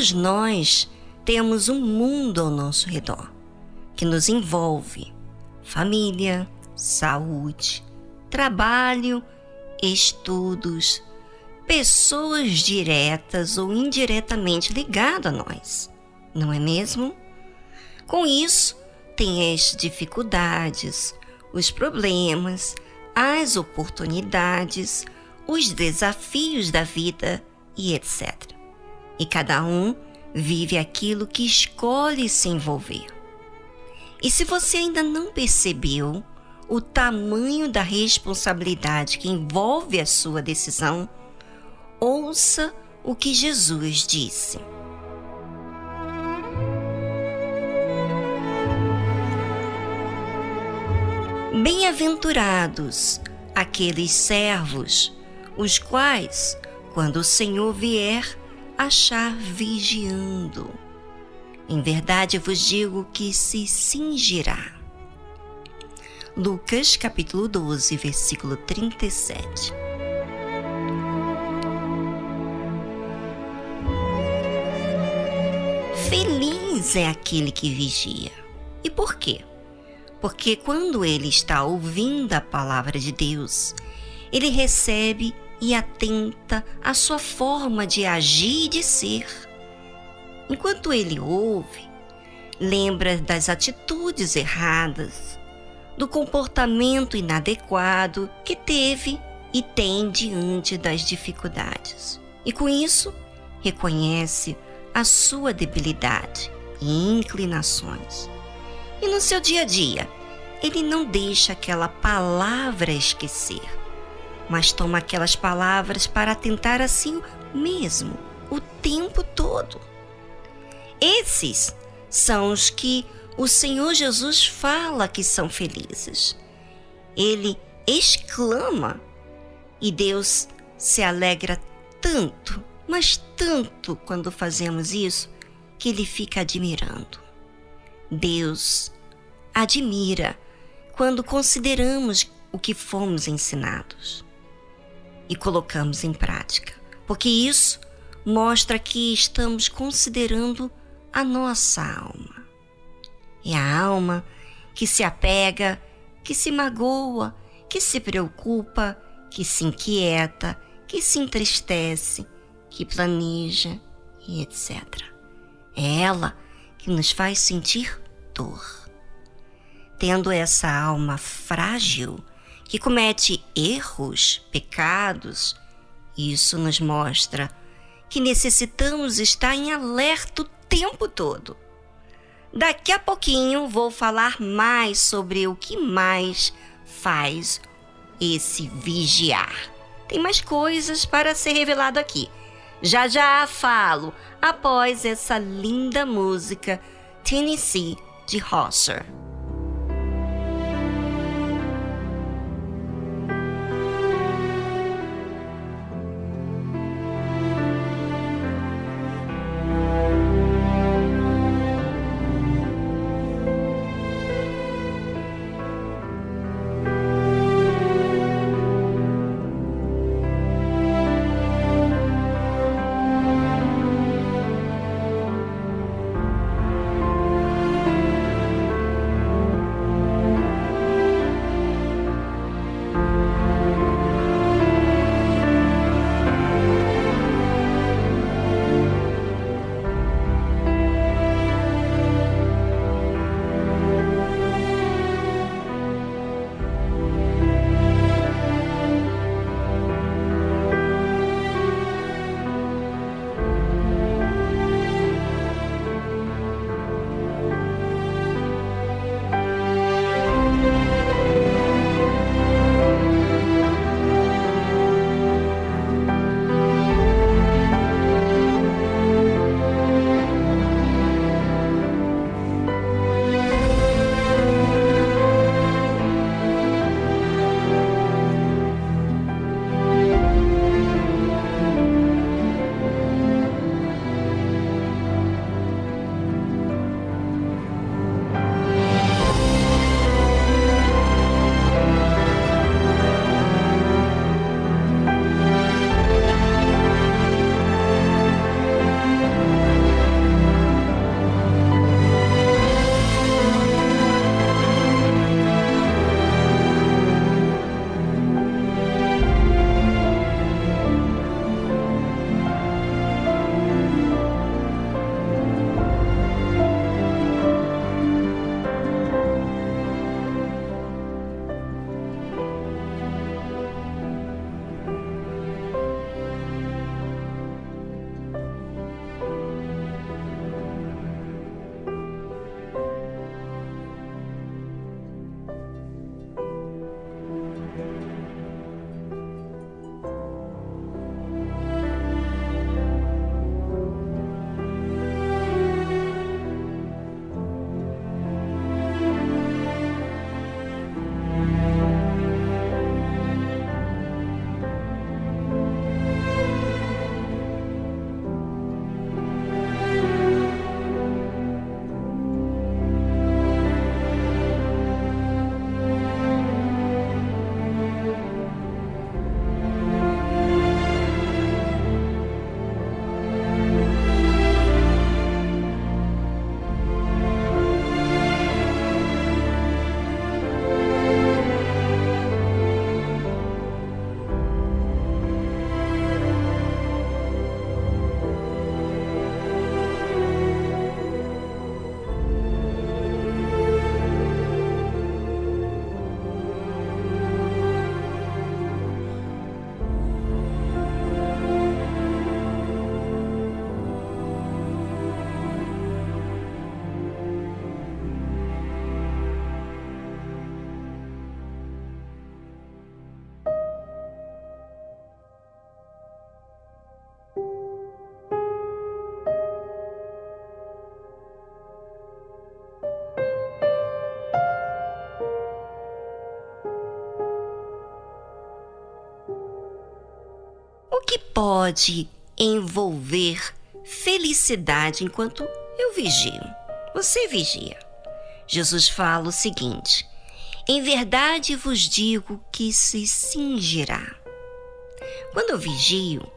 Todos nós temos um mundo ao nosso redor que nos envolve: família, saúde, trabalho, estudos, pessoas diretas ou indiretamente ligadas a nós, não é mesmo? Com isso, tem as dificuldades, os problemas, as oportunidades, os desafios da vida e etc. E cada um vive aquilo que escolhe se envolver. E se você ainda não percebeu o tamanho da responsabilidade que envolve a sua decisão, ouça o que Jesus disse. Bem-aventurados aqueles servos, os quais, quando o Senhor vier, achar vigiando. Em verdade vos digo que se cingirá. Lucas capítulo 12, versículo 37. Feliz é aquele que vigia. E por quê? Porque quando ele está ouvindo a palavra de Deus, ele recebe e atenta à sua forma de agir e de ser. Enquanto ele ouve, lembra das atitudes erradas, do comportamento inadequado que teve e tem diante das dificuldades. E com isso, reconhece a sua debilidade e inclinações. E no seu dia a dia, ele não deixa aquela palavra esquecer mas toma aquelas palavras para tentar assim mesmo, o tempo todo. Esses são os que o Senhor Jesus fala que são felizes. Ele exclama e Deus se alegra tanto, mas tanto quando fazemos isso, que ele fica admirando. Deus admira quando consideramos o que fomos ensinados e colocamos em prática, porque isso mostra que estamos considerando a nossa alma. É a alma que se apega, que se magoa, que se preocupa, que se inquieta, que se entristece, que planeja e etc. É ela que nos faz sentir dor. Tendo essa alma frágil, que comete erros, pecados, isso nos mostra que necessitamos estar em alerta o tempo todo. Daqui a pouquinho vou falar mais sobre o que mais faz esse vigiar. Tem mais coisas para ser revelado aqui. Já já falo após essa linda música Tennessee de Rosser. Pode envolver felicidade enquanto eu vigio. Você vigia. Jesus fala o seguinte: Em verdade vos digo que se cingirá. Quando eu vigio,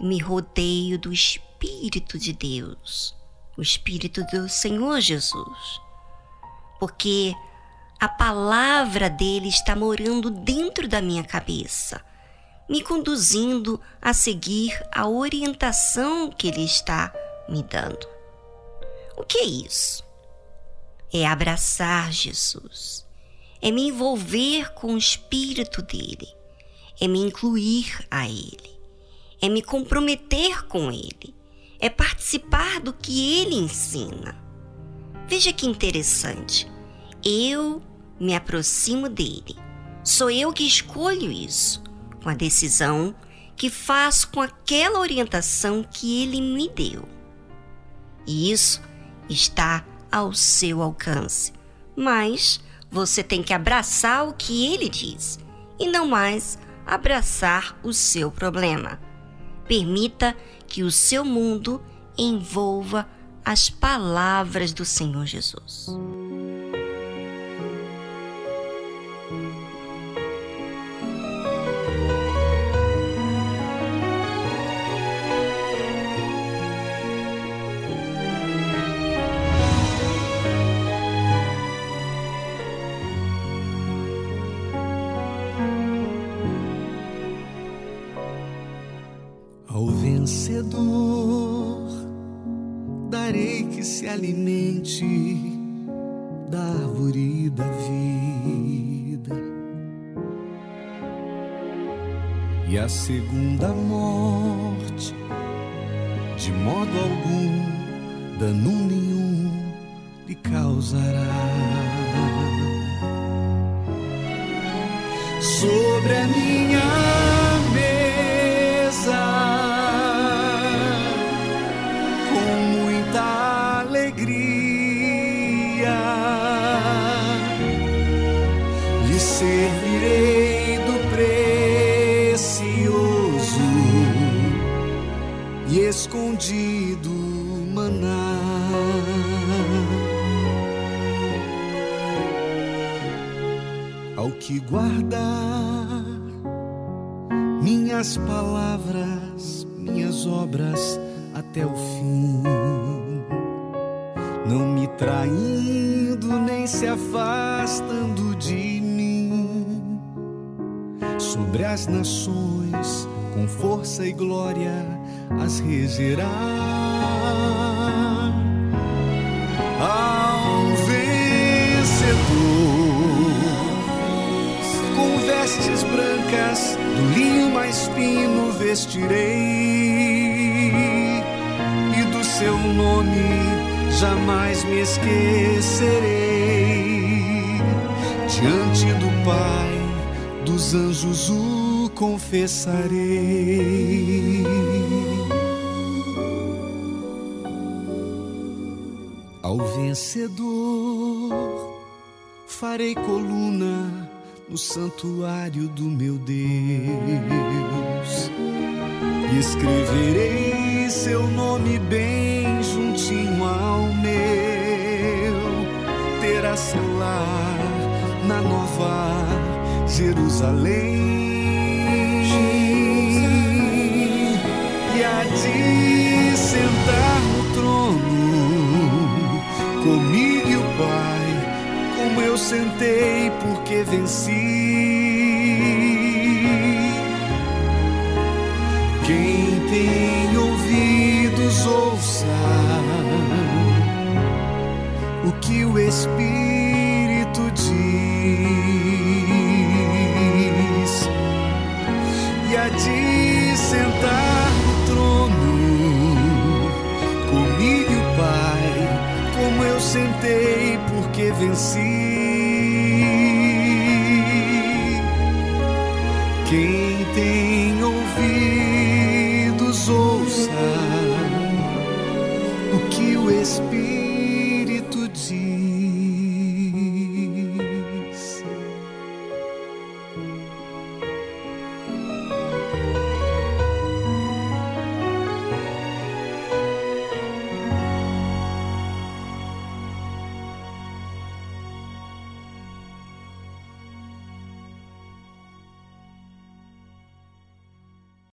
me rodeio do Espírito de Deus, o Espírito do Senhor Jesus, porque a palavra dele está morando dentro da minha cabeça, me conduzindo a seguir a orientação que ele está me dando. O que é isso? É abraçar Jesus, é me envolver com o espírito dele, é me incluir a ele, é me comprometer com ele, é participar do que ele ensina. Veja que interessante. Eu me aproximo dele. Sou eu que escolho isso, com a decisão que faço com aquela orientação que ele me deu. E isso está ao seu alcance, mas você tem que abraçar o que ele diz e não mais abraçar o seu problema. Permita que o seu mundo envolva as palavras do Senhor Jesus. Vencedor, darei que se alimente da árvore da vida. E a segunda morte, de modo algum, dano nenhum lhe causará. Sobre a minha e escondido maná. Ao que guardar minhas palavras, minhas obras até o fim, não me traindo nem se afastando de sobre as nações, com força e glória as regerá. Ao vencedor, com vestes brancas, do linho mais fino vestirei, e do seu nome jamais me esquecerei. Diante do Pai dos anjos o confessarei. Ao vencedor farei coluna no santuário do meu Deus e escreverei seu nome bem juntinho ao meu. Terá seu lar na nova Jerusalém, e a de sentar no trono comigo e o Pai, como eu sentei porque venci. Quem tem ouvidos ouça o que o Espírito diz. de sentar sentei porque venci. Quem tem